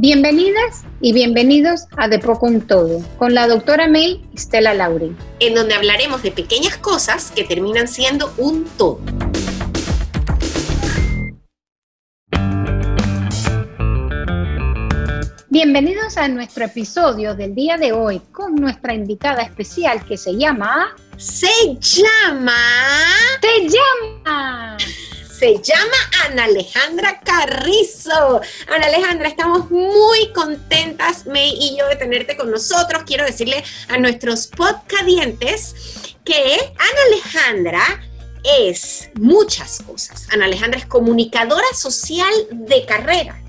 Bienvenidas y bienvenidos a De Poco un Todo con la doctora May Stella Lauri. En donde hablaremos de pequeñas cosas que terminan siendo un todo. Bienvenidos a nuestro episodio del día de hoy con nuestra invitada especial que se llama... Se llama... ¡Te llama! Se llama Ana Alejandra Carrizo. Ana Alejandra, estamos muy contentas, May y yo, de tenerte con nosotros. Quiero decirle a nuestros podcadientes que Ana Alejandra es muchas cosas. Ana Alejandra es comunicadora social de carrera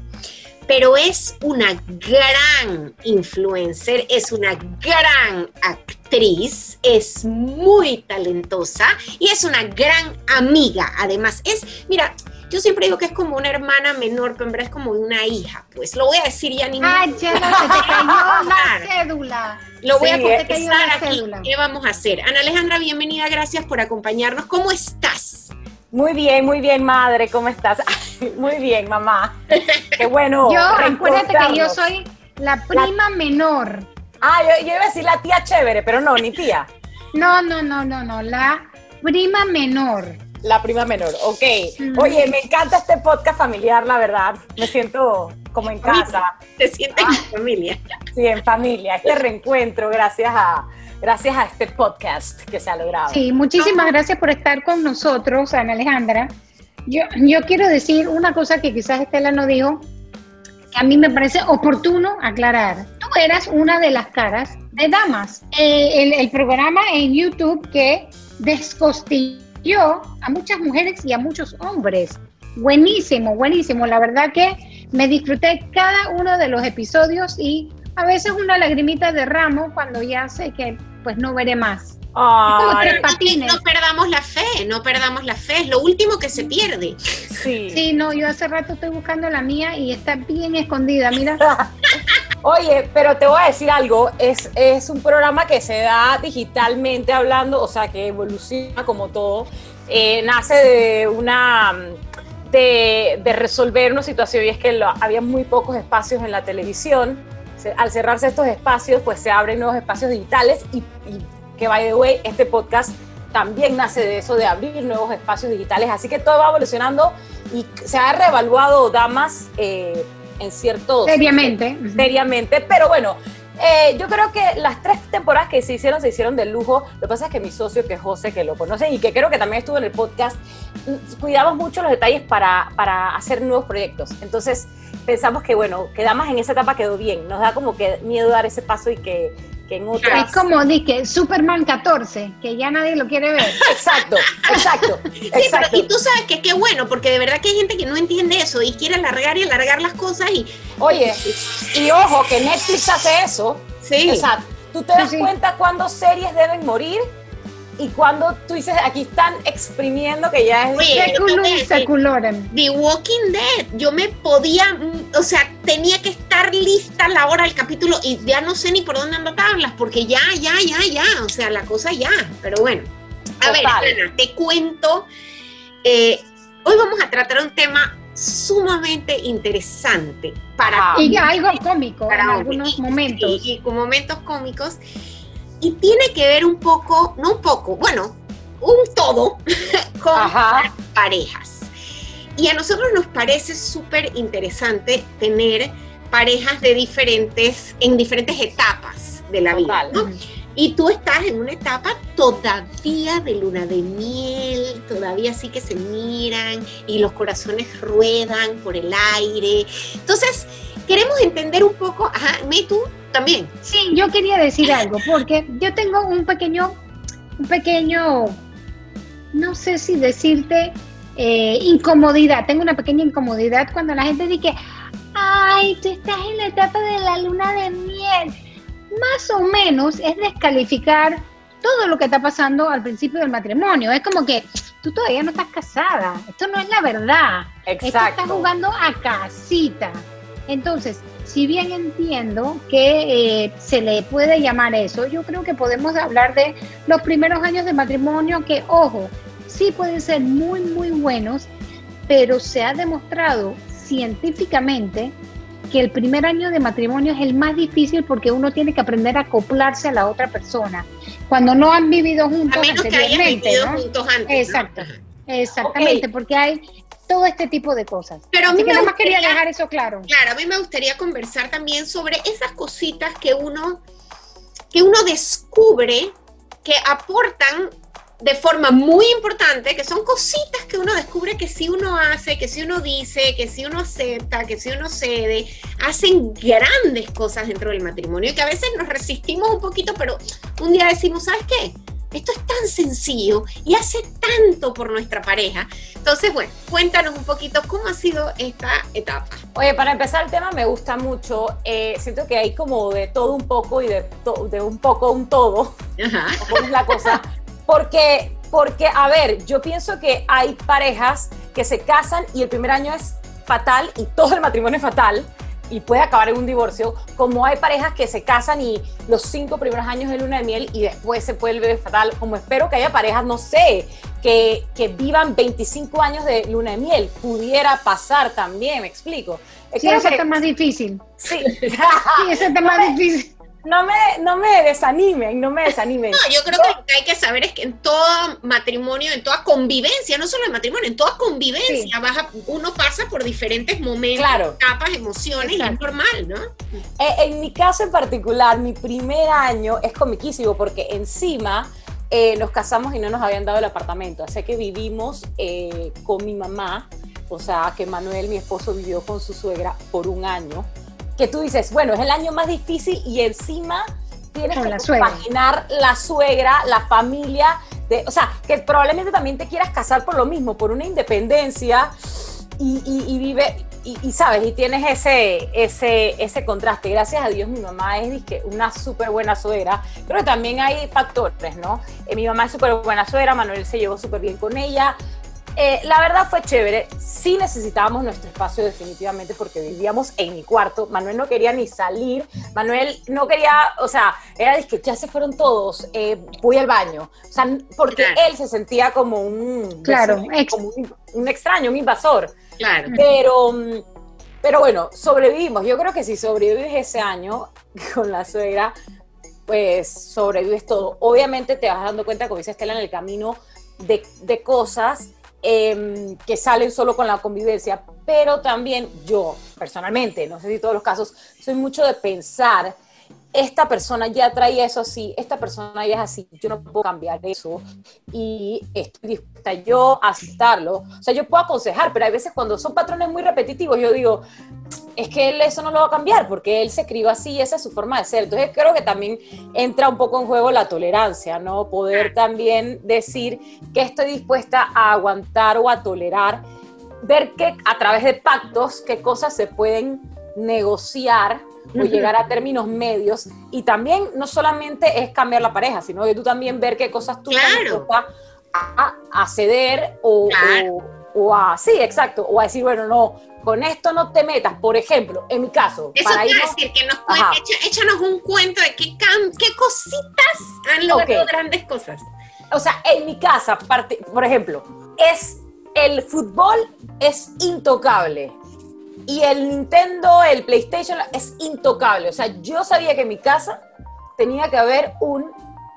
pero es una gran influencer, es una gran actriz, es muy talentosa y es una gran amiga. Además, es, mira, yo siempre digo que es como una hermana menor, pero en verdad es como una hija. Pues lo voy a decir ya ni Ah, ya no, se te cayó la cédula. Lo voy a empezar aquí. ¿Qué vamos a hacer? Ana Alejandra, bienvenida, gracias por acompañarnos. ¿Cómo estás? Muy bien, muy bien, madre, ¿cómo estás? muy bien, mamá. Qué bueno. Yo, acuérdate que yo soy la prima menor. Ah, yo, iba a decir la tía chévere, pero no, ni tía. No, no, no, no, no, la prima menor. La prima menor, ok. Oye, me encanta este podcast familiar, la verdad. Me siento como en casa. Te sientes en familia. Sí, en familia. Este reencuentro, gracias a, gracias a este podcast que se ha logrado. Sí, muchísimas gracias por estar con nosotros, Ana Alejandra. Yo, yo quiero decir una cosa que quizás Estela no dijo, que a mí me parece oportuno aclarar. Tú eras una de las caras de Damas, eh, el, programa en YouTube que descostilló a muchas mujeres y a muchos hombres. Buenísimo, buenísimo. La verdad que me disfruté cada uno de los episodios y a veces una lagrimita de ramo cuando ya sé que pues no veré más. No perdamos la fe, no perdamos la fe, es lo último que se pierde. Sí. sí, no, yo hace rato estoy buscando la mía y está bien escondida, mira. Oye, pero te voy a decir algo, es, es un programa que se da digitalmente hablando, o sea, que evoluciona como todo, eh, nace de una... De, de, resolver una situación y es que había muy pocos espacios en la televisión al cerrarse estos espacios, pues se abren nuevos espacios digitales y, que, by the way, este podcast también nace de eso, de abrir nuevos espacios digitales. Así que todo va evolucionando y se ha reevaluado Damas eh, en cierto... Seriamente. Seriamente, pero bueno, eh, yo creo que las tres temporadas que se hicieron, se hicieron de lujo. Lo que pasa es que mi socio, que es José, que lo conoce y que creo que también estuvo en el podcast, mm, cuidamos mucho los detalles para, para hacer nuevos proyectos. Entonces, pensamos que, bueno, quedamos en esa etapa quedó bien. Nos da como que miedo dar ese paso y que, que en otras... Es como dije, Superman 14, que ya nadie lo quiere ver. exacto, exacto. Sí, pero y tú sabes que qué bueno, porque de verdad que hay gente que no entiende eso y quiere alargar y alargar las cosas y... Oye, y ojo, que Netflix hace eso. Sí. Exacto. ¿Tú te das cuenta cuándo series deben morir? Y cuando tú dices, aquí están exprimiendo que ya es... Oye, The Walking Dead, yo me podía, o sea, tenía que estar lista a la hora del capítulo y ya no sé ni por dónde ando tablas, porque ya, ya, ya, ya, o sea, la cosa ya, pero bueno. A ver, Ana, te cuento, eh, hoy vamos a tratar un tema sumamente interesante para... Y algo cómico para en algunos momentos. y con momentos cómicos y tiene que ver un poco, no un poco, bueno, un todo con las parejas. Y a nosotros nos parece súper interesante tener parejas de diferentes, en diferentes etapas de la vida, ¿no? Y tú estás en una etapa todavía de luna de miel, todavía sí que se miran y los corazones ruedan por el aire. Entonces, queremos entender un poco, ajá, me tú también. Sí, yo quería decir algo, porque yo tengo un pequeño, un pequeño, no sé si decirte, eh, incomodidad. Tengo una pequeña incomodidad cuando la gente dice, ay, tú estás en la etapa de la luna de miel. Más o menos es descalificar todo lo que está pasando al principio del matrimonio. Es como que tú todavía no estás casada. Esto no es la verdad. Exacto. Esto estás jugando a casita. Entonces, si bien entiendo que eh, se le puede llamar eso, yo creo que podemos hablar de los primeros años de matrimonio que, ojo, sí pueden ser muy, muy buenos, pero se ha demostrado científicamente que el primer año de matrimonio es el más difícil porque uno tiene que aprender a acoplarse a la otra persona. Cuando no han vivido juntos a menos que hayan vivido juntos antes. Exacto. Exactamente, porque hay todo este tipo de cosas. Pero a mí me quería dejar eso claro. Claro, a mí me gustaría conversar también sobre esas cositas que uno que uno descubre que aportan de forma muy importante, que son cositas que uno descubre que si uno hace, que si uno dice, que si uno acepta, que si uno cede, hacen grandes cosas dentro del matrimonio y que a veces nos resistimos un poquito, pero un día decimos, ¿sabes qué? Esto es tan sencillo y hace tanto por nuestra pareja. Entonces, bueno, cuéntanos un poquito cómo ha sido esta etapa. Oye, para empezar el tema me gusta mucho. Eh, siento que hay como de todo un poco y de, de un poco un todo. Ajá. es la cosa? Porque, porque, a ver, yo pienso que hay parejas que se casan y el primer año es fatal y todo el matrimonio es fatal y puede acabar en un divorcio, como hay parejas que se casan y los cinco primeros años de luna de miel y después se vuelve fatal, como espero que haya parejas, no sé, que, que vivan 25 años de luna de miel, pudiera pasar también, me explico. Sí, eso está más difícil. Sí, sí eso está más difícil no me, no me desanimen, no me desanimen. No, yo creo que lo que hay que saber es que en todo matrimonio, en toda convivencia, no solo en matrimonio, en toda convivencia, uno pasa por diferentes momentos, etapas, emociones, y es normal, ¿no? Eh, en mi caso en particular, mi primer año es comiquísimo porque encima eh, nos casamos y no nos habían dado el apartamento, así que vivimos eh, con mi mamá, o sea, que Manuel, mi esposo, vivió con su suegra por un año que tú dices, bueno, es el año más difícil y encima tienes que imaginar la suegra, la familia, de, o sea, que probablemente también te quieras casar por lo mismo, por una independencia y, vive, y, sabes, y tienes ese, ese, ese contraste. Gracias a Dios mi mamá es una súper buena suegra, pero también hay factores, ¿no? Eh, mi mamá es súper buena suegra, Manuel se llevó súper bien con ella, eh, la verdad fue chévere. Sí necesitábamos nuestro espacio definitivamente porque vivíamos en mi cuarto. Manuel no quería ni salir. Manuel no quería, o sea, era de que ya se fueron todos, eh, voy al baño. O sea, porque él se sentía como un, claro, como un, extraño, un invasor. Claro. Pero, pero bueno, sobrevivimos. Yo creo que si sobrevives ese año con la suegra, pues sobrevives todo. Obviamente te vas dando cuenta, como dice Estela, en el camino de, de cosas Em, que salen solo con la convivencia, pero también yo personalmente, no sé si todos los casos, soy mucho de pensar, esta persona ya traía eso así, esta persona ya es así, yo no puedo cambiar eso y estoy dispuesta yo a aceptarlo. O sea, yo puedo aconsejar, pero hay veces cuando son patrones muy repetitivos, yo digo, es que él eso no lo va a cambiar porque él se escribe así esa es su forma de ser. Entonces creo que también entra un poco en juego la tolerancia, ¿no? Poder también decir que estoy dispuesta a aguantar o a tolerar, ver que a través de pactos qué cosas se pueden negociar o llegar a términos medios y también no solamente es cambiar la pareja, sino que tú también ver qué cosas tú claro. a, a, ceder o, o, a, sí, exacto, o a decir, bueno, no, con esto no te metas, por ejemplo, en mi caso. Eso para quiere decir que nos échanos un cuento de qué, qué cositas han logrado grandes cosas. O sea, en mi casa, por ejemplo, es el fútbol es intocable y el Nintendo, el PlayStation es intocable. O sea, yo sabía que en mi casa tenía que haber un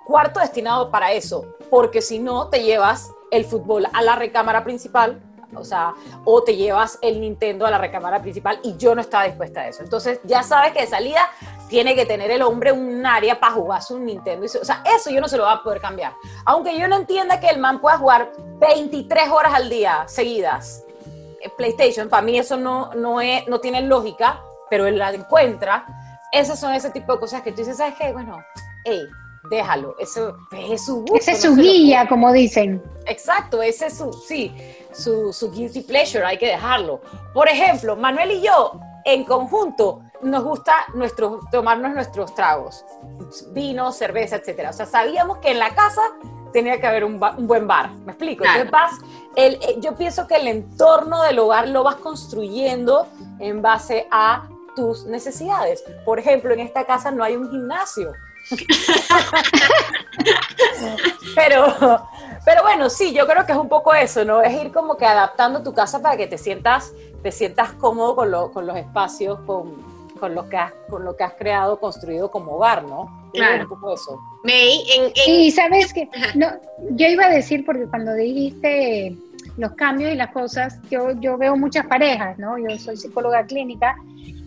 cuarto destinado para eso, porque si no te llevas el fútbol a la recámara principal o sea, o te llevas el Nintendo a la recámara principal y yo no estaba dispuesta a eso. Entonces, ya sabes que de salida tiene que tener el hombre un área para jugar su Nintendo. O sea, eso yo no se lo voy a poder cambiar. Aunque yo no entienda que el man pueda jugar 23 horas al día seguidas. PlayStation, para mí eso no, no, es, no tiene lógica, pero él la encuentra. Esas son ese tipo de cosas que tú dices, ¿sabes qué? Bueno, hey, déjalo, eso es su gusto. Ese es su guía, como dicen. Exacto, ese es su, sí, su, su guilty pleasure, hay que dejarlo. Por ejemplo, Manuel y yo, en conjunto, nos gusta nuestro, tomarnos nuestros tragos, vino, cerveza, etcétera. O sea, sabíamos que en la casa tenía que haber un, buen bar, ¿me explico? Entonces vas, el, eh, yo pienso que el entorno del hogar lo vas construyendo en base a tus necesidades. Por ejemplo, en esta casa no hay un gimnasio, pero, pero bueno, sí, yo creo que es un poco eso, ¿no? Es ir como que adaptando tu casa para que te sientas, te sientas cómodo con, con los espacios, con, con lo que has, con lo que has creado, construido como hogar, ¿no? Claro. Un poco eso. May, en, en- Y sabes que no, yo iba a decir porque cuando dijiste los cambios y las cosas, yo, yo veo muchas parejas, ¿no? Yo soy psicóloga clínica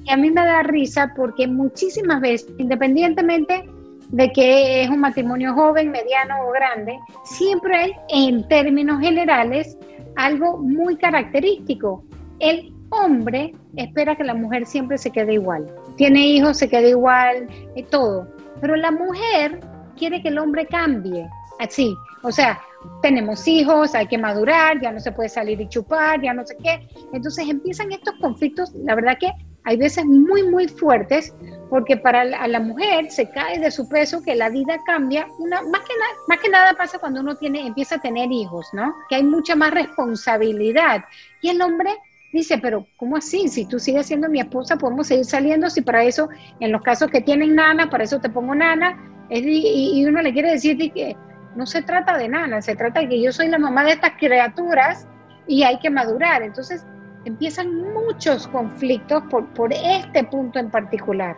y a mí me da risa porque muchísimas veces, independientemente de que es un matrimonio joven, mediano o grande, siempre hay en términos generales algo muy característico. El hombre espera que la mujer siempre se quede igual. Tiene hijos, se quede igual, y todo. Pero la mujer quiere que el hombre cambie. Así. O sea, tenemos hijos, hay que madurar, ya no se puede salir y chupar, ya no sé qué. Entonces empiezan estos conflictos, la verdad que hay veces muy, muy fuertes, porque para la, la mujer se cae de su peso que la vida cambia. Una, más, que más que nada pasa cuando uno tiene, empieza a tener hijos, ¿no? Que hay mucha más responsabilidad. Y el hombre dice, pero ¿cómo así? Si tú sigues siendo mi esposa, podemos seguir saliendo, si para eso, en los casos que tienen nana, para eso te pongo nana, es y, y uno le quiere decir de que no se trata de nana, se trata de que yo soy la mamá de estas criaturas y hay que madurar. Entonces empiezan muchos conflictos por, por este punto en particular.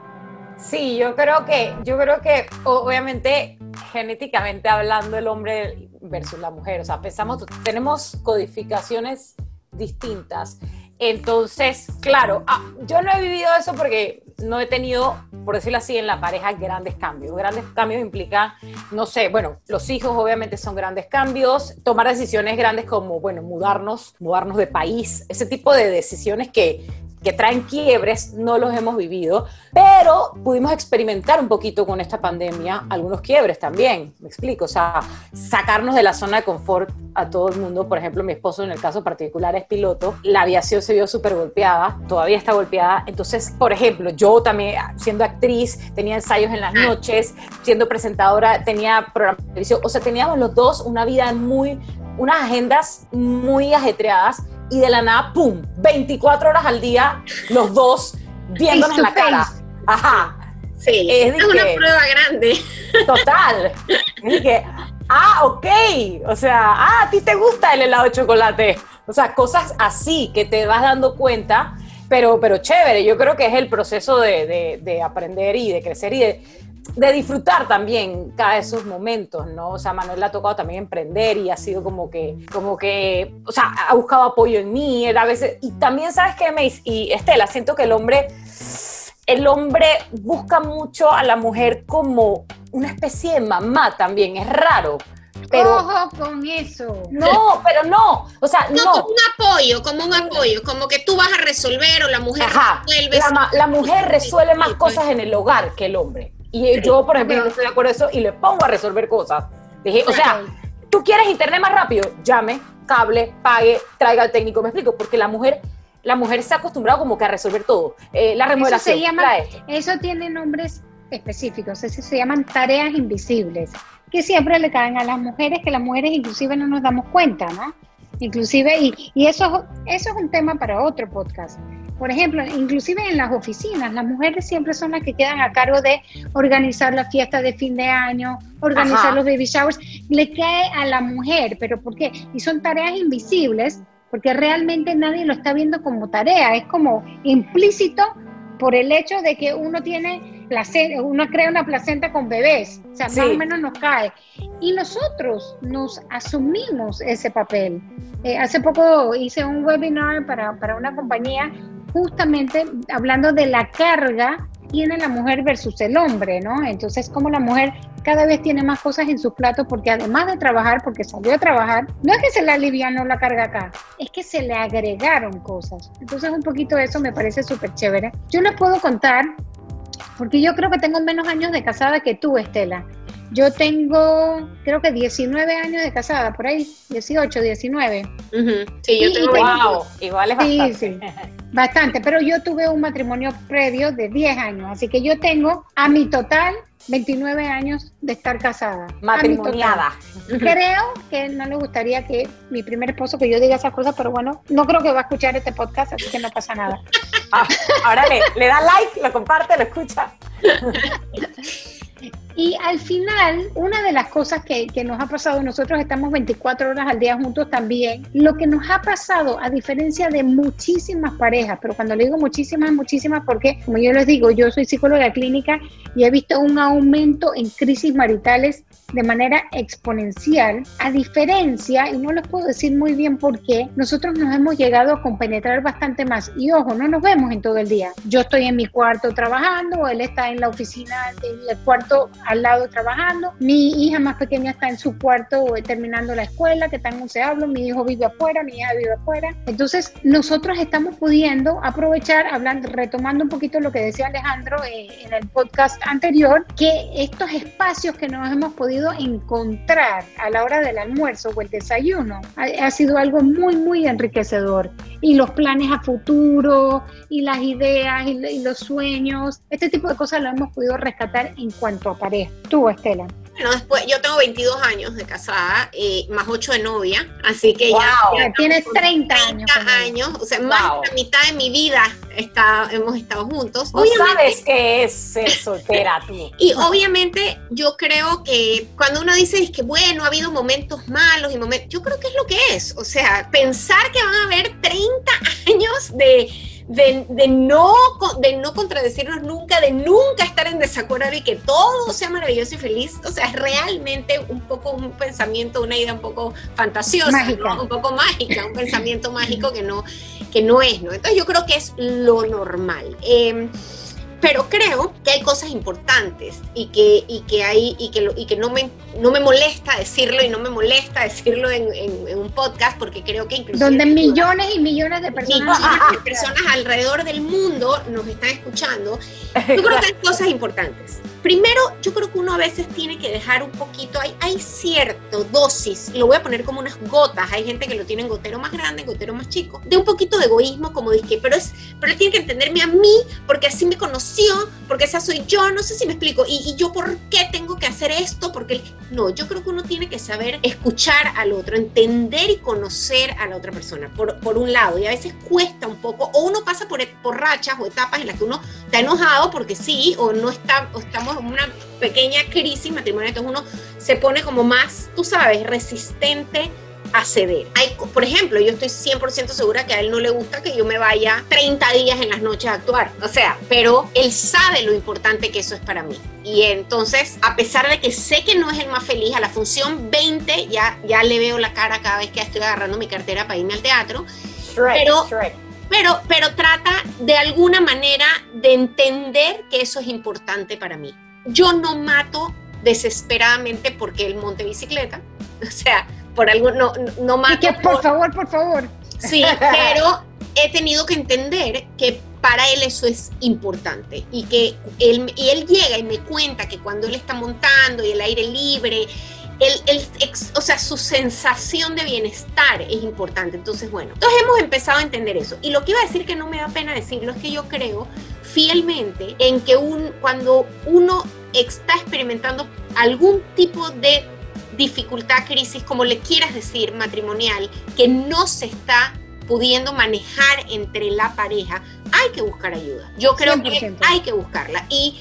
Sí, yo creo que, yo creo que obviamente genéticamente hablando el hombre versus la mujer, o sea, pensamos, tenemos codificaciones distintas. Entonces, claro, ah, yo no he vivido eso porque no he tenido, por decirlo así, en la pareja grandes cambios. Grandes cambios implican, no sé, bueno, los hijos obviamente son grandes cambios, tomar decisiones grandes como, bueno, mudarnos, mudarnos de país, ese tipo de decisiones que, que traen quiebres, no los hemos vivido, pero pudimos experimentar un poquito con esta pandemia algunos quiebres también, me explico, o sea, sacarnos de la zona de confort a todo el mundo, por ejemplo, mi esposo en el caso particular es piloto, la aviación se vio súper golpeada, todavía está golpeada, entonces, por ejemplo, yo también siendo actriz, tenía ensayos en las noches, siendo presentadora, tenía programa de televisión, o sea, teníamos los dos una vida muy, unas agendas muy ajetreadas y de la nada, ¡pum!, 24 horas al día, los dos viéndonos en la cara. Ajá, sí, es es, una que- prueba grande. total. Y que, ah, ok, o sea, ah, a ti te gusta el helado de chocolate. O sea, cosas así que te vas dando cuenta, pero, pero chévere, yo creo que es el proceso de, de- de aprender y de crecer y de, de disfrutar también cada de esos momentos, ¿no? O sea, Manuel le ha tocado también emprender y ha sido como que, como que, o sea, ha buscado apoyo en mí, él a veces, y también, ¿sabes qué, Mace? Y Estela, siento que el hombre, el hombre busca mucho a la mujer como una especie de mamá también, es raro, pero... Ojo con eso. No, pero no, o sea, No, no. como un apoyo, como un apoyo, como que tú vas a resolver o la mujer Ajá, resuelve. la, la mujer resuelve más cosas en el hogar que el hombre. Y yo, por ejemplo, no estoy de acuerdo con eso y le pongo a resolver cosas. Dije, o sea, tú quieres internet más rápido, llame, cable, pague, traiga al técnico, me explico, porque la mujer, la mujer se ha acostumbrado como que a resolver todo. Eh, la Eso remodelación, se llama, eso tiene nombres específicos, eso se llaman tareas invisibles, que siempre le caen a las mujeres, que las mujeres inclusive no nos damos cuenta, ¿no? Inclusive, y, y eso, eso es un tema para otro podcast. Por ejemplo, inclusive en las oficinas, las mujeres siempre son las que quedan a cargo de organizar la fiesta de fin de año, organizar Ajá. los baby showers. Le cae a la mujer, pero ¿por qué? Y son tareas invisibles porque realmente nadie lo está viendo como tarea, es como implícito por el hecho de que uno tiene placenta, uno crea una placenta con bebés, o sea, Sí. más o menos nos cae. Y nosotros nos asumimos ese papel. Eh, hace poco hice un webinar para, para una compañía justamente hablando de la carga tiene la mujer versus el hombre, ¿no? Entonces, como la mujer cada vez tiene más cosas en sus platos porque además de trabajar, porque salió a trabajar, no es que se le alivianó la carga acá, es que se le agregaron cosas. Entonces, un poquito eso me parece súper chévere. Yo les puedo contar, porque yo creo que tengo menos años de casada que tú, Estela. Yo tengo, creo que 19 años de casada, por ahí, 18, 19. Ujú. Sí, yo Y- tengo y tengo- Wow, igual es Sí, bastante. sí, bastante, pero yo tuve un matrimonio previo de 10 años, así que yo tengo a mi total 29 años de estar casada. Matrimoniada. Creo que no le gustaría que mi primer esposo que yo diga esas cosas, pero bueno, no creo que va a escuchar este podcast, así que no pasa nada. Ah, ahora le, le da like, lo comparte, lo escucha. Y al final, una de las cosas que, que, nos ha pasado, nosotros estamos 24 horas al día juntos también, lo que nos ha pasado, a diferencia de muchísimas parejas, pero cuando le digo muchísimas, muchísimas, porque como yo les digo, yo soy psicóloga clínica y he visto un aumento en crisis maritales de manera exponencial, a diferencia, y no les puedo decir muy bien por qué, nosotros nos hemos llegado a compenetrar bastante más. Y ojo, no nos vemos en todo el día. Yo estoy en mi cuarto trabajando, él está en la oficina, en el cuarto al lado trabajando, mi hija más pequeña está en su cuarto eh, terminando la escuela, que está en se hablo, mi hijo vive afuera, mi hija vive afuera. Entonces, nosotros estamos pudiendo aprovechar, hablando, retomando un poquito lo que decía Alejandro eh, en el podcast anterior, que estos espacios que nos hemos podido encontrar a la hora del almuerzo o el desayuno ha, sido algo muy, muy enriquecedor. Y los planes a futuro, y las ideas, y, los sueños, este tipo de cosas lo hemos podido rescatar en cuanto a pareja. Tú, Estela. Bueno, después, yo tengo 22 años de casada, eh, más 8 de novia, así que ya, ya, Tienes 30, 30 años. o sea, más de la mitad de mi vida está, hemos estado juntos. ¿Tú sabes qué es ser soltera tú. Y obviamente yo creo que cuando uno dice es que bueno, ha habido momentos malos y momentos, yo creo que es lo que es, o sea, pensar que van a haber 30 años de de, no, de no contradecirnos nunca, de nunca estar en desacuerdo y que todo sea maravilloso y feliz. O sea, es realmente un poco un pensamiento, una idea un poco fantasiosa, un poco mágica, un pensamiento mágico que no, que no es, ¿no? Entonces yo creo que es lo normal. Em, pero creo que hay cosas importantes y que, y que, hay, y que, y que no, me, no me molesta decirlo y no me molesta decirlo en, en, un podcast porque creo que incluso... Donde millones y millones de personas... de personas alrededor del mundo nos están escuchando. Yo creo que hay cosas importantes. Primero, yo creo que uno a veces tiene que dejar un poquito, hay, hay cierto dosis, lo voy a poner como unas gotas, hay gente que lo tiene en gotero más grande, en gotero más chico, de un poquito de egoísmo, como dije, pero, es, pero él tiene que entenderme a mí, porque así me porque esa soy yo, no sé si me explico, y, y yo por qué tengo que hacer esto, porque no, yo creo que uno tiene que saber escuchar al otro, entender y conocer a la otra persona, por, por un lado, y a veces cuesta un poco, o uno pasa por, por rachas o etapas en las que uno está enojado porque sí, o no está, o estamos una pequeña crisis matrimonial, entonces uno se pone como más, tú sabes, resistente a ceder. Hay, por ejemplo, yo estoy 100% segura que a él no le gusta que yo me vaya 30 días en las noches a actuar. O sea, pero él sabe lo importante que eso es para mí. Y entonces, a pesar de que sé que no es el más feliz, a la función 20 ya, ya le veo la cara cada vez que estoy agarrando mi cartera para irme al teatro. pero, pero, pero trata de alguna manera de entender que eso es importante para mí yo no mato desesperadamente porque él monte bicicleta, o sea, por algo no, no mato. que por, favor, por favor. Sí, pero he tenido que entender que para él eso es importante y que él, y él llega y me cuenta que cuando él está montando y el aire libre, el, o sea, su sensación de bienestar es importante. Entonces, bueno, entonces hemos empezado a entender eso. Y lo que iba a decir que no me da pena decirlo es que yo creo fielmente en que un, cuando uno está experimentando algún tipo de dificultad, crisis, como le quieras decir, matrimonial, que no se está pudiendo manejar entre la pareja, hay que buscar ayuda. Yo creo que hay que buscarla. Y,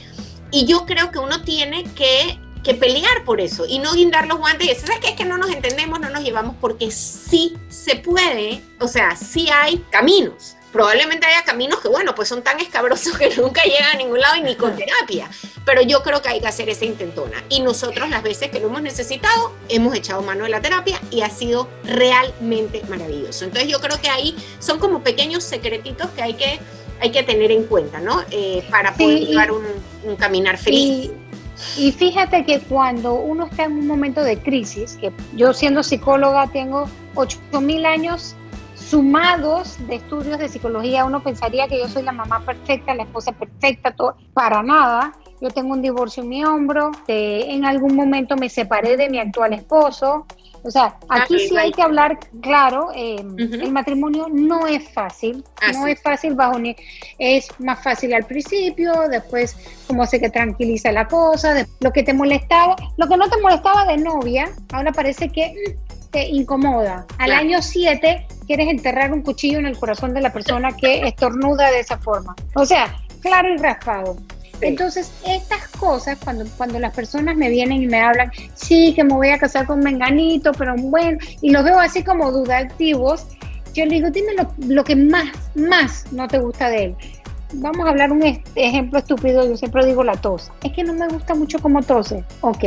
y yo creo que uno tiene que, que, pelear por eso y no guindar los guantes y decir, ¿sabes qué? Es que no nos entendemos, no nos llevamos, porque sí se puede, o sea, sí hay caminos probablemente haya caminos que, bueno, pues son tan escabrosos que nunca llegan a ningún lado y ni con terapia. Pero yo creo que hay que hacer esa intentona. Y nosotros las veces que lo hemos necesitado, hemos echado mano de la terapia y ha sido realmente maravilloso. Entonces yo creo que ahí son como pequeños secretitos que hay que, hay que tener en cuenta, ¿no? Eh, para poder llevar un, caminar feliz. Y, y fíjate que cuando uno está en un momento de crisis, que yo siendo psicóloga tengo 8.000 años sumados de estudios de psicología, uno pensaría que yo soy la mamá perfecta, la esposa perfecta, todo, para nada. Yo tengo un divorcio en mi hombro, en algún momento me separé de mi actual esposo. O sea, aquí sí hay que hablar claro, eh, el matrimonio no es fácil, no es fácil bajo ni, es más fácil al principio, después como sé que tranquiliza la cosa, lo que te molestaba, lo que no te molestaba de novia, ahora parece que te incomoda. Al año 7 quieres enterrar un cuchillo en el corazón de la persona que estornuda de esa forma. O sea, claro y raspado. Entonces, estas cosas, cuando, cuando las personas me vienen y me hablan, sí, que me voy a casar con Menganito, pero bueno, y los veo así como dudativos, yo le digo, dime lo, lo que más, más no te gusta de él vamos a hablar un ejemplo estúpido, yo siempre digo la tos. Es que no me gusta mucho como tose. Ok,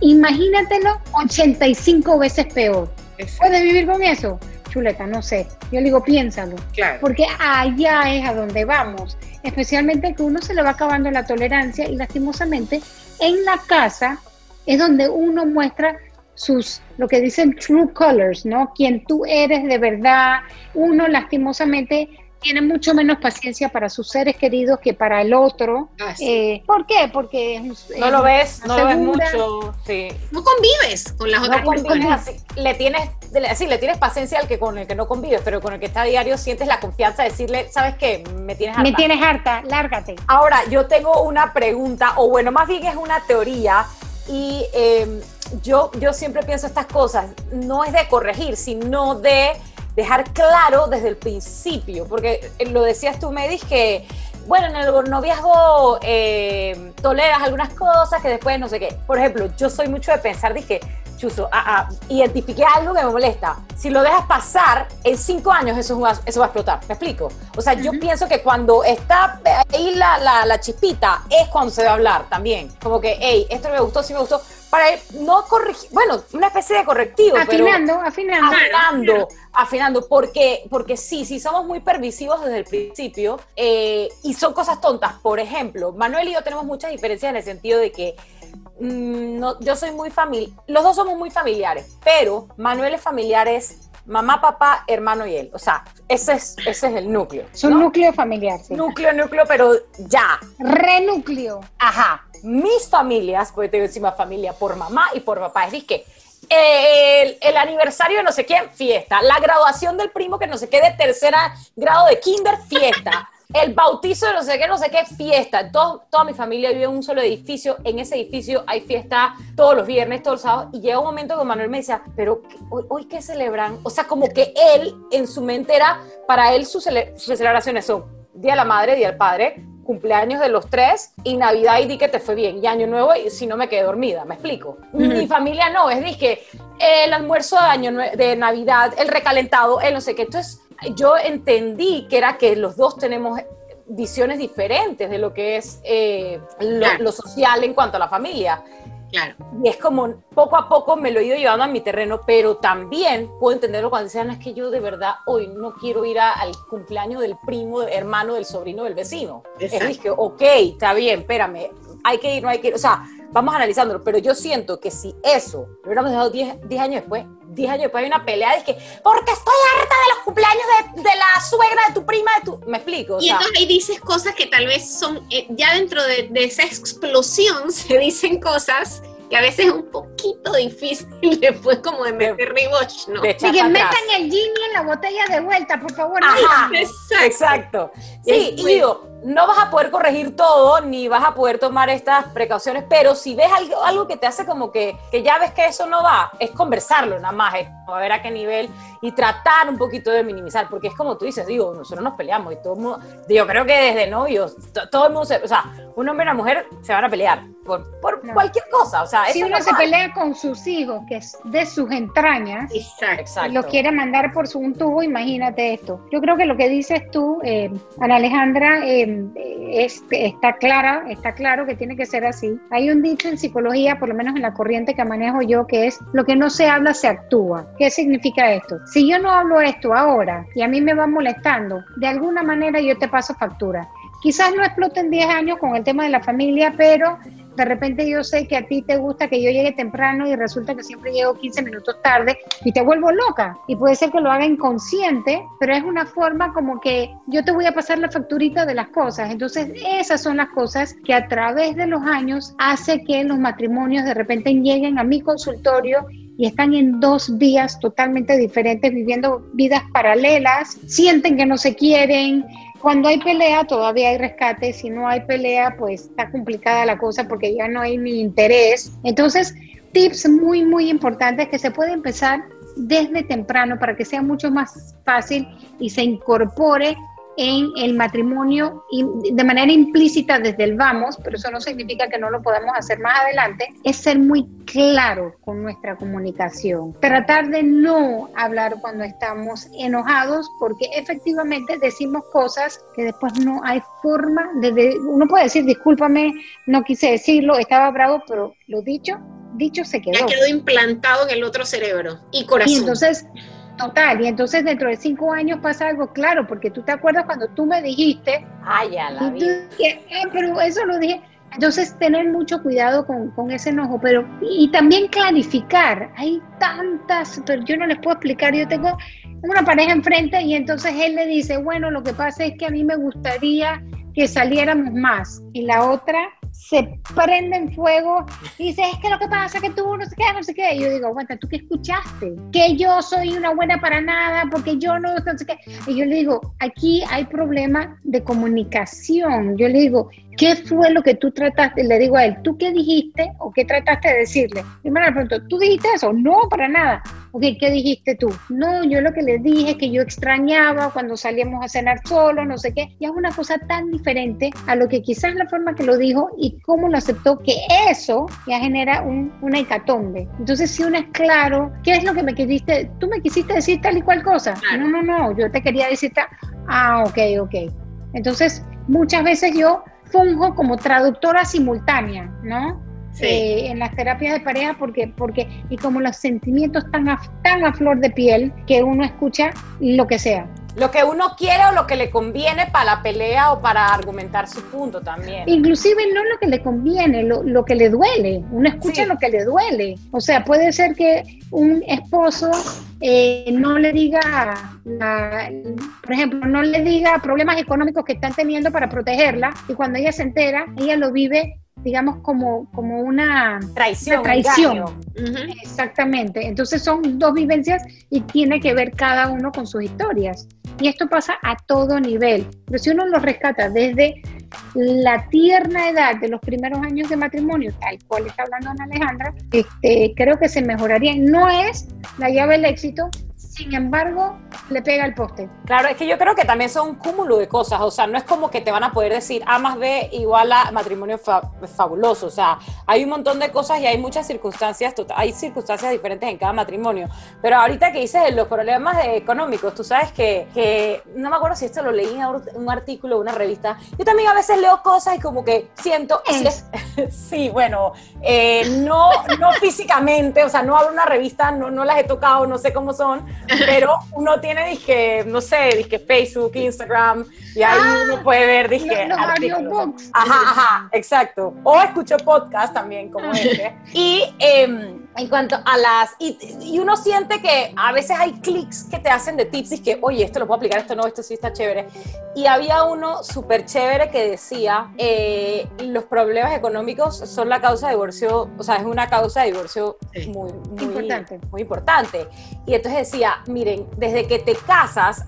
imagínatelo 85 veces peor. ¿Puedes vivir con eso? Chuleta, no sé. Yo le digo, piénsalo. Claro. Porque allá es a donde vamos. Especialmente que uno se le va acabando la tolerancia y lastimosamente en la casa es donde uno muestra sus, lo que dicen true colors, ¿no? Quien tú eres de verdad. Uno lastimosamente tiene mucho menos paciencia para sus seres queridos que para el otro. Ah, eh, ¿Por qué? Porque no lo ves, no lo ves mucho, sí. No convives con las otras personas. le tienes, sí, le tienes paciencia al que con el que no convives, pero con el que está a diario sientes la confianza de decirle, ¿sabes qué? Me tienes harta. Me tienes harta, lárgate. Ahora, yo tengo una pregunta, o bueno, más bien es una teoría, y em, yo, yo siempre pienso estas cosas, no es de corregir, sino de dejar claro desde el principio, porque lo decías tú, me que, bueno, en el noviazgo eh, toleras algunas cosas que después no sé qué. Por ejemplo, yo soy mucho de pensar, dije, Chuso, ah, ah, identifiqué algo que me molesta. Si lo dejas pasar, en cinco años eso va, eso va a explotar. ¿Me explico? O sea, yo pienso que cuando está ahí la, la, la, chispita, es cuando se debe hablar también. Como que, hey, esto me gustó, sí me gustó. Para no corregir, bueno, una especie de correctivo. Afinando, afinando. Afinando, afinando, porque, porque sí, sí somos muy permisivos desde el principio eh, y son cosas tontas. Por ejemplo, Manuel y yo tenemos muchas diferencias en el sentido de que Mm, no, yo soy muy familiar, los dos somos muy familiares, pero Manuel es familiar es mamá, papá, hermano y él. O sea, ese es, ese es el núcleo. Es un núcleo familiar, sí. Núcleo, núcleo, pero ya. Renúcleo. Ajá. Mis familias, porque tengo encima familia por mamá y por papá, es que el, aniversario de no sé quién, fiesta. La graduación del primo que no sé qué de tercera grado de kinder, fiesta el bautizo de no sé qué, no sé qué, fiesta. Todo, toda mi familia vive en un solo edificio. En ese edificio hay fiesta todos los viernes, todos los sábados. Y llega un momento que Manuel me decía, pero hoy, hoy qué celebran? O sea, como que él en su mente era, para él sus, celebraciones son Día de la Madre, Día del Padre, cumpleaños de los tres y Navidad y di que te fue bien y Año Nuevo y si no me quedé dormida, ¿me explico? Mi familia no, es dije el almuerzo de, año, de Navidad, el recalentado, el no sé qué. Entonces yo entendí que era que los dos tenemos visiones diferentes de lo que es eh, lo, social en cuanto a la familia. Claro. Y es como poco a poco me lo he ido llevando a mi terreno, pero también puedo entenderlo cuando decían, es que yo de verdad hoy no quiero ir al cumpleaños del primo, hermano, del sobrino, del vecino. Es dije, ok, está bien, espérame, hay que ir, no hay que ir. O sea, vamos analizándolo, pero yo siento que si eso lo hubiéramos dejado 10 años después, 10 años después hay una pelea de que, porque estoy harta de los cumpleaños de, de la suegra, de tu prima, de tu... Me explico. y entonces ahí dices cosas que tal vez son, eh, ya dentro de, de, esa explosión se dicen cosas que a veces es un poquito difícil después como de meter reboche, ¿no? De que metan el gin en la botella de vuelta, por favor. Ajá, exacto. exacto. Sí, y digo, no vas a poder corregir todo, ni vas a poder tomar estas precauciones, pero si ves algo, algo que te hace como que, que ya ves que eso no va, es conversarlo nada más, es a ver a qué nivel y tratar un poquito de minimizar, porque es como tú dices, digo, nosotros nos peleamos y todo el mundo, yo creo que desde novios, todo el mundo, se, o sea, un hombre y una mujer se van a pelear por, por cualquier cosa, o sea, si uno se pelea con sus hijos, que es de sus entrañas, Exacto. lo quiere mandar por su, un tubo, imagínate esto. Yo creo que lo que dices tú, eh, Ana Alejandra, eh, es, está clara, está claro que tiene que ser así. Hay un dicho en psicología, por lo menos en la corriente que manejo yo, que es lo que no se habla se actúa. ¿Qué significa esto? Si yo no hablo esto ahora y a mí me va molestando, de alguna manera yo te paso factura. Quizás no explote en 10 años con el tema de la familia, pero de repente yo sé que a ti te gusta que yo llegue temprano y resulta que siempre llego 15 minutos tarde y te vuelvo loca. Y puede ser que lo haga inconsciente, pero es una forma como que yo te voy a pasar la facturita de las cosas. Entonces esas son las cosas que a través de los años hace que los matrimonios de repente lleguen a mi consultorio y están en dos vías totalmente diferentes, viviendo vidas paralelas, sienten que no se quieren, cuando hay pelea todavía hay rescate, si no hay pelea pues está complicada la cosa porque ya no hay ni interés. Entonces, tips muy, muy importantes que se puede empezar desde temprano para que sea mucho más fácil y se incorpore en el matrimonio de manera implícita desde el vamos, pero eso no significa que no lo podamos hacer más adelante, es ser muy claro con nuestra comunicación. Tratar de no hablar cuando estamos enojados, porque efectivamente decimos cosas que después no hay forma de... uno puede decir, discúlpame, no quise decirlo, estaba bravo, pero lo dicho, dicho se quedó. Ya quedó implantado en el otro cerebro y corazón. Y entonces Total, y entonces dentro de cinco años pasa algo claro, porque tú te acuerdas cuando tú me dijiste, ay, ya la vi. Eh, pero eso lo dije. Entonces, tener mucho cuidado con, con, ese enojo, pero y también clarificar. Hay tantas, pero yo no les puedo explicar. Yo tengo una pareja enfrente y entonces él le dice, bueno, lo que pasa es que a mí me gustaría que saliéramos más. Y la otra se prende en fuego y dice, es que lo que pasa es que tú no sé qué, no sé qué. Y yo digo, aguanta, ¿tú qué escuchaste? Que yo soy una buena para nada porque yo no, no sé qué. Y yo le digo, aquí hay problema de comunicación. Yo le digo, ¿qué fue lo que tú trataste? Le digo a él, ¿tú qué dijiste o qué trataste de decirle? Y me pregunto, ¿tú dijiste eso? No, para nada. Ok, ¿qué dijiste tú? No, yo lo que le dije es que yo extrañaba cuando salíamos a cenar solo, no sé qué. Y es una cosa tan diferente a lo que quizás la forma que lo dijo y cómo lo aceptó, que eso ya genera un, una hecatombe. Entonces, si uno es claro, ¿qué es lo que me quisiste? ¿Tú me quisiste decir tal y cual cosa? No, no, no, yo te quería decir tal. Ah, ok, ok. Entonces, muchas veces yo funjo como traductora simultánea, ¿no? Eh, en las terapias de pareja porque, porque y como los sentimientos están a, tan a flor de piel que uno escucha lo que sea. Lo que uno quiere o lo que le conviene para la pelea o para argumentar su punto también. Inclusive no lo que le conviene, lo, lo que le duele. Uno escucha lo que le duele. O sea, puede ser que un esposo eh, no le diga, por ejemplo, no le diga problemas económicos que están teniendo para protegerla y cuando ella se entera, ella lo vive digamos, como, como una traición. traición. Exactamente. Entonces son dos vivencias y tiene que ver cada uno con sus historias. Y esto pasa a todo nivel. Pero si uno lo rescata desde la tierna edad de los primeros años de matrimonio, tal cual está hablando Ana Alejandra, este, creo que se mejoraría. No es la llave del éxito, sin embargo, le pega el poste. Claro, es que yo creo que también son un cúmulo de cosas, o sea, no es como que te van a poder decir A más B igual a matrimonio fabuloso, o sea, hay un montón de cosas y hay muchas circunstancias, tota-, hay circunstancias diferentes en cada matrimonio, pero ahorita que dices los problemas económicos, tú sabes que, que, no me acuerdo si esto lo leí en un artículo o una revista, yo también a veces leo cosas y como que siento, sí, bueno, eh, no, no físicamente, o sea, no abro una revista, no, no las he tocado, no sé cómo son, pero uno tiene, dije, no sé, dije Facebook, Instagram, y ahí ah, uno puede ver, dije, los, Ajá, ajá, exacto. O escucho podcast también, como este. Y eh, en cuanto a las... Y, uno siente que a veces hay clics que te hacen de tips y que, oye, esto lo puedo aplicar, esto no, esto sí está chévere. Y había uno súper chévere que decía, eh, los problemas económicos son la causa de divorcio, o sea, es una causa de divorcio muy, muy, importante. muy importante. Y entonces decía, miren, desde que te casas,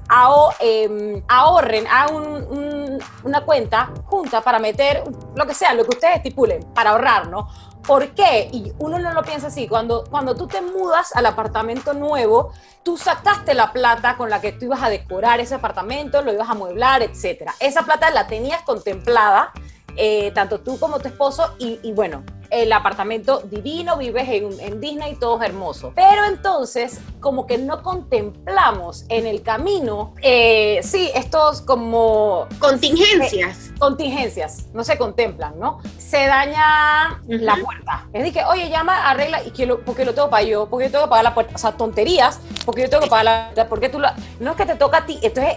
em, ahorren, hagan una cuenta junta para meter lo que sea, lo que ustedes estipulen, para ahorrar, ¿no? ¿Por qué? Y uno no lo piensa así. Cuando, cuando tú te mudas al apartamento nuevo, tú sacaste la plata con la que tú ibas a decorar ese apartamento, lo ibas a mueblar, etc. Esa plata la tenías contemplada, eh, tanto tú como tu esposo, y, y bueno, el apartamento divino, vives en, Disney, todo es hermoso. Pero entonces, como que no contemplamos en el camino, eh, sí, estos como... Contingencias. Eh, contingencias, no se contemplan, ¿no? Se daña la puerta. Es decir, que, oye, llama, arregla, y que lo, porque lo tengo para yo, porque yo tengo que pagar la puerta. O sea, tonterías, porque yo tengo que pagar la puerta, porque tú la... No es que te toca a ti, entonces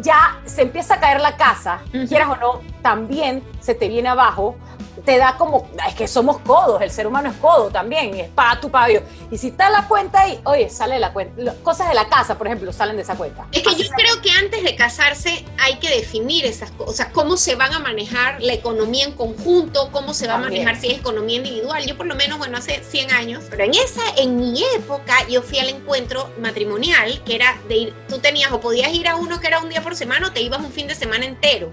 ya se empieza a caer la casa, quieras o no, también se te viene abajo te da como, es que somos codos, el ser humano es codo también, es para tu pabio. Y si está la cuenta ahí, oye, sale la cuenta. Cosas de la casa, por ejemplo, salen de esa cuenta. Es que yo creo que antes de casarse hay que definir esas cosas, cómo se van a manejar la economía en conjunto, cómo se va a manejar si es economía individual. Yo por lo menos, bueno, hace 100 años, pero en esa, en mi época, yo fui al encuentro matrimonial, que era de ir, tú tenías o podías ir a uno que era un día por semana o te ibas un fin de semana entero.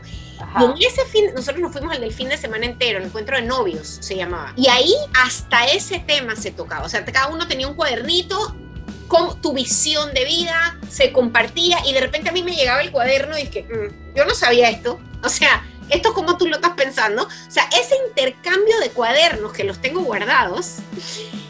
Y en ese fin, nosotros nos fuimos al del fin de semana entero, el encuentro de novios se llamaba. Y ahí hasta ese tema se tocaba. O sea, cada uno tenía un cuadernito con tu visión de vida se compartía y de repente a mí me llegaba el cuaderno y dije, mm, yo no sabía esto. O sea, esto es como tú lo estás pensando. O sea, ese intercambio de cuadernos que los tengo guardados.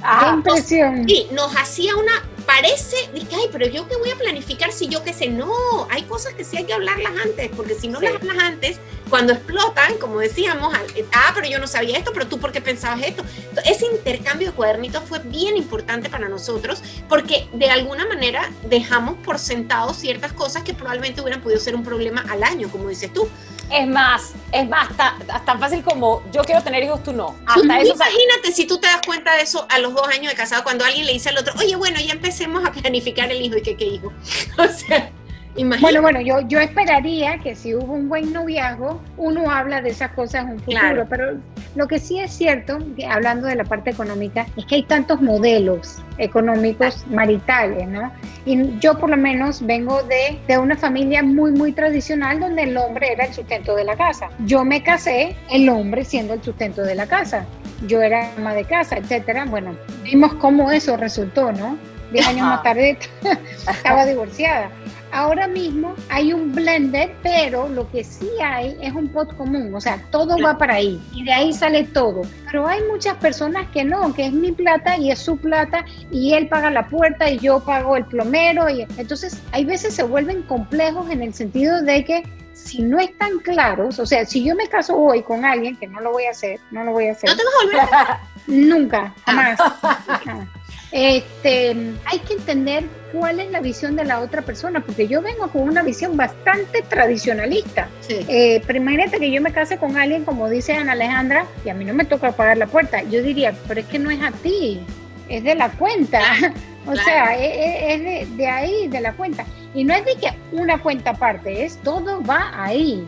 Ah, ¡Qué impresión! Sí, nos hacía una parece, dije, ay, pero yo qué voy a planificar si yo qué sé, no, hay cosas que sí hay que hablarlas antes, porque si no las hablas antes, cuando explotan, como decíamos, ah, pero yo no sabía esto, pero tú por qué pensabas esto. Ese intercambio de cuadernitos fue bien importante para nosotros, porque de alguna manera dejamos por sentado ciertas cosas que probablemente hubieran podido ser un problema al año, como dices tú. Es más, es más, tan, fácil como yo quiero tener hijos, tú no. Hasta eso, imagínate si tú te das cuenta de eso a los dos años de casado, cuando alguien le dice al otro, oye, bueno, ya empecemos a planificar el hijo y que qué hijo. o sea, bueno, bueno, yo, yo esperaría que si hubo un buen noviazgo, uno habla de esas cosas en un futuro, pero lo que sí es cierto, hablando de la parte económica, es que hay tantos modelos económicos maritales, ¿no? Y yo por lo menos vengo de, de una familia muy, muy tradicional donde el hombre era el sustento de la casa. Yo me casé, el hombre siendo el sustento de la casa. Yo era ama de casa, etcétera. Bueno, vimos cómo eso resultó, ¿no? Diez años más tarde estaba divorciada. Ahora mismo hay un blender, pero lo que sí hay es un pot común, o sea, todo va para ahí y de ahí sale todo. Pero hay muchas personas que no, que es mi plata y es su plata y él paga la puerta y yo pago el plomero y entonces hay veces se vuelven complejos en el sentido de que si no están claros, o sea, si yo me caso hoy con alguien, que no lo voy a hacer, no lo voy a hacer. No te vas a volver Nunca, jamás. Este, hay que entender cuál es la visión de la otra persona, porque yo vengo con una visión bastante tradicionalista. Sí. Eh, que yo me case con alguien, como dice Ana Alejandra, y a mí no me toca pagar la puerta. Yo diría, pero es que no es a ti, es de la cuenta. o sea, e, e, es, de, de, ahí, de la cuenta. Y no es de que una cuenta aparte, es todo va ahí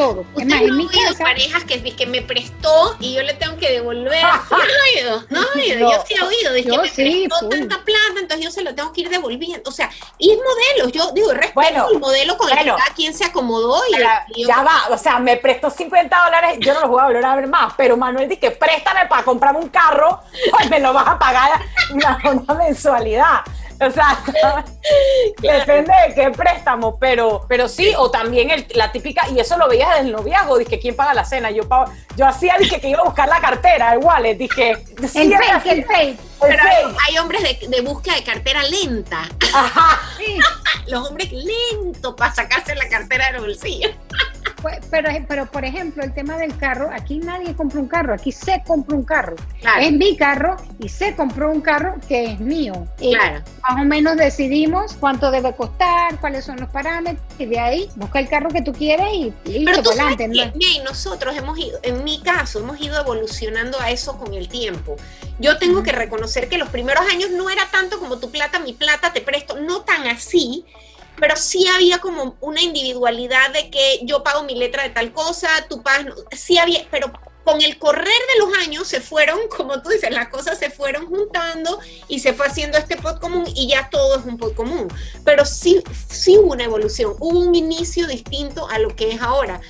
todo. ¿Usted no en mi parejas que, que me prestó y yo le tengo que devolver? no he oído, no he oído. yo sí he oído. Dice que me prestó tanta plata, entonces yo se lo tengo que ir devolviendo. O sea, y es modelo. Yo digo, respeto el modelo con el que cada quien se acomodó. Y, ya va, o sea, me prestó 50 dólares, yo no los voy a volver a ver más, pero Manuel dice que préstame para comprarme un carro, pues me lo vas a pagar una, una mensualidad. O sea, depende de qué préstamo, pero, pero sí, o también el, la típica, y eso lo veías desde el noviazgo, dije, ¿quién paga la cena? Yo, yo hacía, dije que iba a buscar la cartera, el wallet, dije... El fake, el fake. Pero hay, hombres de, de, búsqueda de cartera lenta. Ajá. Los hombres lentos para sacarse la cartera del bolsillo. Pues, pero, pero, por ejemplo, el tema del carro, aquí nadie compra un carro, aquí se compra un carro. Es mi carro y se compró un carro que es mío. Claro. más o menos decidimos cuánto debe costar, cuáles son los parámetros, y de ahí busca el carro que tú quieres y, y Pero tú y nosotros hemos ido, en mi caso, hemos ido evolucionando a eso con el tiempo. Yo tengo que reconocer que los primeros años no era tanto como tu plata, mi plata, te presto, no tan así pero sí había como una individualidad de que yo pago mi letra de tal cosa, tú pagas, sí había, pero con el correr de los años se fueron, como tú dices, las cosas se fueron juntando y se fue haciendo este pod común y ya todo es un pod común. Pero sí, sí hubo una evolución, hubo un inicio distinto a lo que es ahora.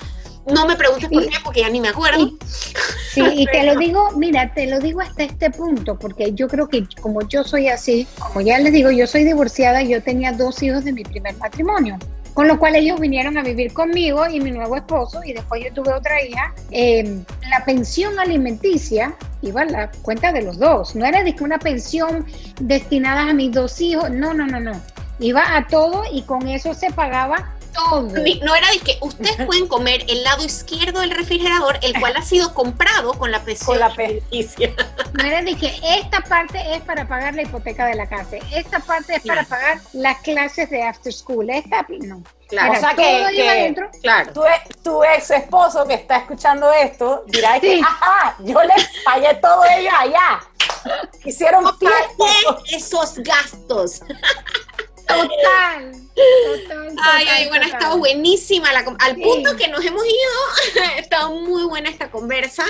No me preguntes por qué, porque ya ni me acuerdo. sí, y te lo digo, mira, te lo digo hasta este punto, porque yo creo que como yo soy así, como ya les digo, yo soy divorciada, yo tenía dos hijos de mi primer matrimonio. Con lo cual ellos vinieron a vivir conmigo y mi nuevo esposo, y después yo tuve otra hija. Em, la pensión alimenticia iba a la cuenta de los dos. No era de una pensión destinada a mis dos hijos, no, no, no, no. Iba a todo y con eso se pagaba no era de que ustedes pueden comer el lado izquierdo del refrigerador, el cual ha sido comprado con la presión. Con la No era de que esta parte es para pagar la hipoteca de la casa, esta parte es para pagar las clases de after school, esta no. Claro, o sea que, claro. tu, ex esposo que está escuchando esto dirá que, ajá, yo le pagué todo ello allá. Hicieron no esos gastos. Total. Ay, ay, bueno, ha estado buenísima. al punto que nos hemos ido, ha estado muy buena esta conversa.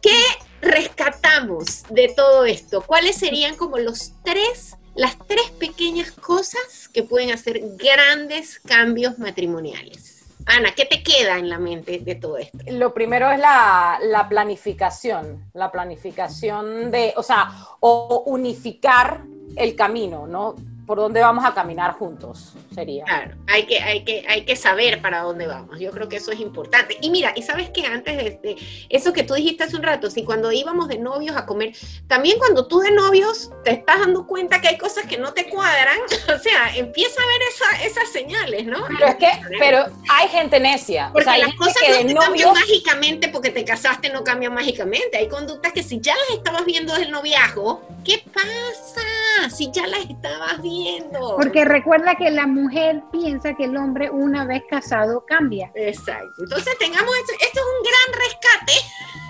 ¿Qué rescatamos de todo esto? ¿Cuáles serían como los tres, las tres pequeñas cosas que pueden hacer grandes cambios matrimoniales? Ana, ¿qué te queda en la mente de todo esto? Lo primero es la, la planificación, la planificación de, o sea, o unificar el camino, ¿no? Por dónde vamos a caminar juntos, sería. Claro, hay que, hay que, hay que saber para dónde vamos. Yo creo que eso es importante. Y mira, y sabes que antes de, eso que tú dijiste hace un rato, si cuando íbamos de novios a comer, también cuando tú de novios te estás dando cuenta que hay cosas que no te cuadran, o sea, empieza a ver esa, esas señales, ¿no? Pero es que, pero hay gente necia. Porque o sea, hay las cosas que no novios- cambian mágicamente porque te casaste, no cambian mágicamente. Hay conductas que si ya las estabas viendo desde el noviazgo, ¿qué pasa? Si ya las estabas viendo. Porque recuerda que la mujer piensa que el hombre una vez casado cambia. Exacto. Entonces tengamos esto, esto es un gran rescate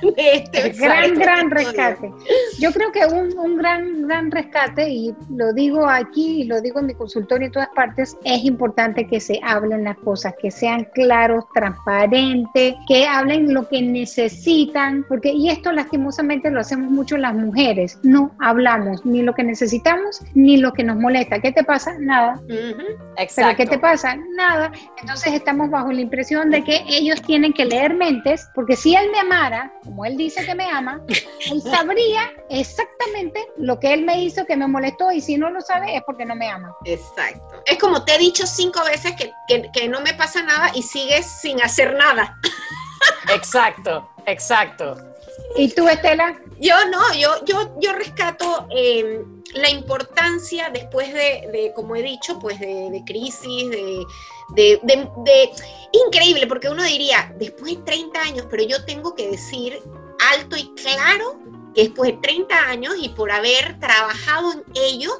de este gran, gran rescate. Yo creo que un, un gran, gran rescate, y lo digo aquí y lo digo en mi consultorio en todas partes, es importante que se hablen las cosas, que sean claros, transparentes, que hablen lo que necesitan, porque, y esto lastimosamente lo hacemos mucho las mujeres, no hablamos ni lo que necesitamos ni lo que nos molesta. ¿Qué te pasa? Nada. Ujú. Exacto. ¿Pero qué te pasa? Nada. Entonces estamos bajo la impresión de que ellos tienen que leer mentes, porque si él me amara, como él dice que me ama, él sabría exactamente lo que él me hizo que me molestó y si no lo sabe es porque no me ama. Exacto. Es como te he dicho cinco veces que, que- que no me pasa nada y sigues sin hacer nada. Exacto, exacto. ¿Y tú, Estela? Yo no, yo, yo, yo rescato eh, la importancia después de, como he dicho, pues de, crisis, de- Increíble, porque uno diría, después de 30 años, pero yo tengo que decir alto y claro que después de 30 años y por haber trabajado en ello,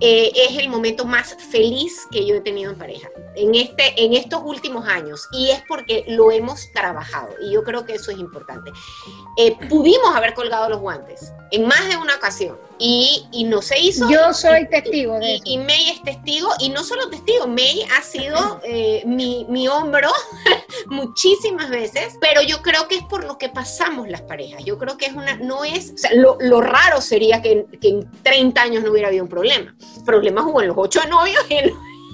eh, es el momento más feliz que yo he tenido en pareja en, este, en estos últimos años y es porque lo hemos trabajado y yo creo que eso es importante. Eh, pudimos haber colgado los guantes en más de una ocasión y, y no se hizo. Yo soy testigo de Y, eso. y May es testigo, y no solo testigo, May ha sido eh, mi, mi hombro muchísimas veces, pero yo creo que es por lo que pasamos las parejas. Yo creo que es una, no es, o sea, lo, lo raro sería que, que en 30 años no hubiera habido un problema. Problemas hubo en los 8 novios y en,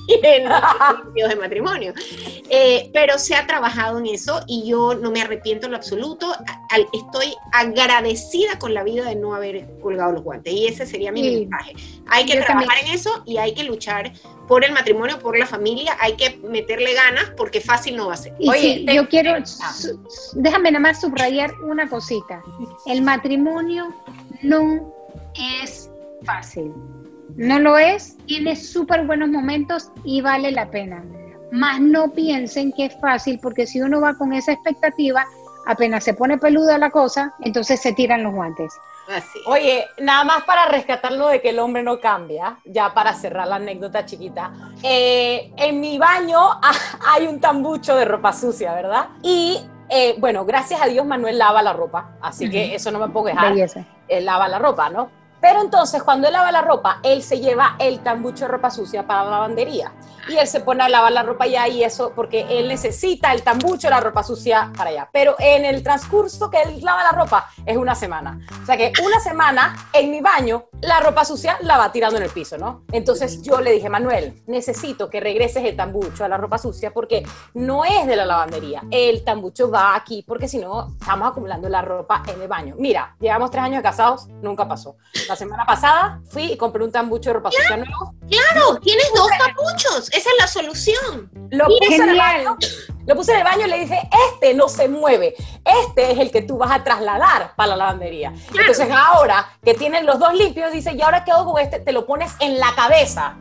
en los de matrimonio. Eh, pero se ha trabajado en eso y yo no me arrepiento en lo absoluto. Estoy agradecida con la vida de no haber colgado los guantes y ese sería mi Sí. mensaje. Hay que Yo trabajar en eso y hay que luchar por el matrimonio, por la familia, hay que meterle ganas porque fácil no va a ser. Y Oye, sí, te- yo quiero, Ah. déjame nada más subrayar una cosita. El matrimonio no es fácil. No lo es, tiene súper buenos momentos y vale la pena. Más no piensen que es fácil porque si uno va con esa expectativa, apenas se pone peluda la cosa, entonces se tiran los guantes. Así. Oye, nada más para rescatar lo de que el hombre no cambia, ya para cerrar la anécdota chiquita. Eh, en mi baño hay un tambucho de ropa sucia, ¿verdad? Y eh, bueno, gracias a Dios Manuel lava la ropa, así que eso no me puedo quejar. Él lava la ropa, ¿no? Pero entonces cuando él lava la ropa, él se lleva el tambucho de ropa sucia para la lavandería. Y él se pone a lavar la ropa allá y eso porque él necesita el tambucho, la ropa sucia para allá. Pero en el transcurso que él lava la ropa es una semana. O sea que una semana en mi baño la ropa sucia la va tirando en el piso, ¿no? Entonces yo le dije, Manuel, necesito que regreses el tambucho a la ropa sucia porque no es de la lavandería. El tambucho va aquí porque si no estamos acumulando la ropa en el baño. Mira, llevamos tres años de casados, nunca pasó. Semana pasada fui y compré un tambucho de ropa sucia nuevo. Claro, tienes dos capuchos, esa es la solución. Lo genial. baño. Lo puse en el baño y le dije, este no se mueve, este es el que tú vas a trasladar para la lavandería. Entonces ahora que tienen los dos limpios, dice, ¿y ahora qué hago con este? Te lo pones en la cabeza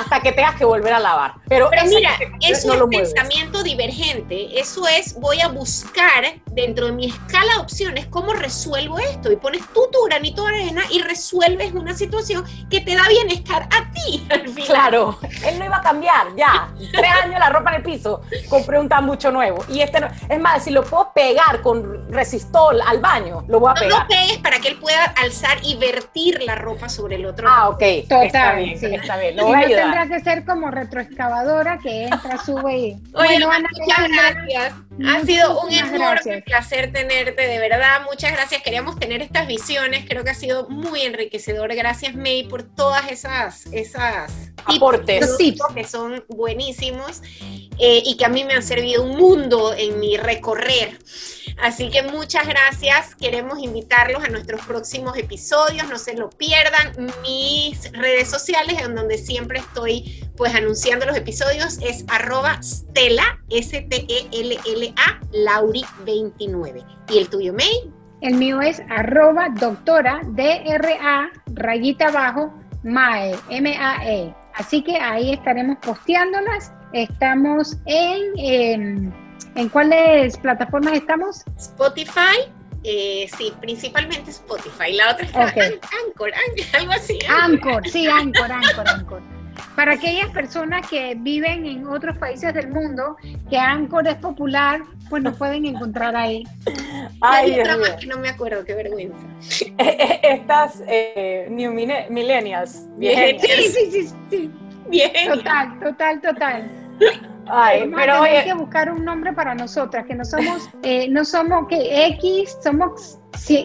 hasta que tengas que volver a lavar. Pero, Pero mira, te eso no es lo mueves. pensamiento divergente. Eso es, voy a buscar dentro de mi escala de opciones cómo resuelvo esto. Y pones tú tu granito de arena y resuelves una situación que te da bienestar a ti al final. Claro, él no iba a cambiar, ya. Tres años la ropa en el piso, compré un tambucho nuevo. Y este no, es más, si lo puedo pegar con resistol al baño, lo voy a No pegar. lo pegues para que él pueda alzar y vertir la ropa sobre el otro. Ah, ok. Total, está bien, sí. está bien. Lo voy a no ayudar. tendrá que ser como retroexcavadora que entra, sube y... Oye, Bueno, Ana muchas gracias. Ha sido un enorme gracias. placer tenerte, de verdad. Muchas gracias. Queríamos tener estas visiones. Creo que ha sido muy enriquecedor. Gracias, May, por todas esas, esas Aportes. Tips. que son buenísimos eh, y que a mí me han servido un mundo en mi recorrer. Así que muchas gracias. Queremos invitarlos a nuestros próximos episodios. No se lo pierdan. Mis redes sociales, en donde siempre estoy pues anunciando los episodios, es arroba Stella, S-T-E-L-L-A, Lauri29. ¿Y el tuyo, May? El mío es arroba doctora D-R-A, rayita abajo, MAE, M-A-E. Así que ahí estaremos posteándolas. Estamos en, en, cuáles plataformas estamos? Spotify, eh, sí, principalmente Spotify. La otra es Anchor, algo así. Anchor, sí, Anchor, Anchor, Anchor. Para aquellas personas que viven en otros países del mundo, que Anchor es popular, pues nos pueden encontrar ahí. Ay, Hay que no me acuerdo, qué vergüenza. Estas eh, New Millennials. Bien. Sí, sí, sí, sí. Bien. Total, total, total. Ay, pero hay que buscar un nombre para nosotras, que no somos, eh, no somos que X, somos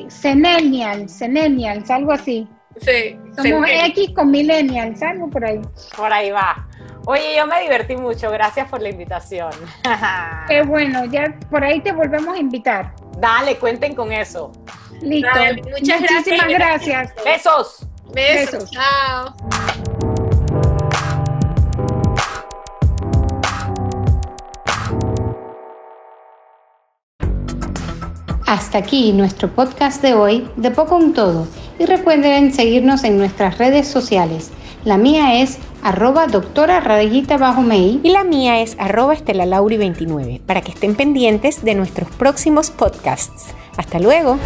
Cenennials, Cenennials, algo así. Sí. Somos X con millennials, algo por ahí. Por ahí va. Oye, yo me divertí mucho, gracias por la invitación. Qué bueno, ya por ahí te volvemos a invitar. Dale, cuenten con eso. Listo. muchas Muchísimas gracias. Besos. Besos. Besos. Chao. Hasta aquí nuestro podcast de hoy, de poco un todo. Y recuerden seguirnos en nuestras redes sociales. La mía es arroba doctora bajo. Y la mía es arroba estelalauri29 para que estén pendientes de nuestros próximos podcasts. Hasta luego.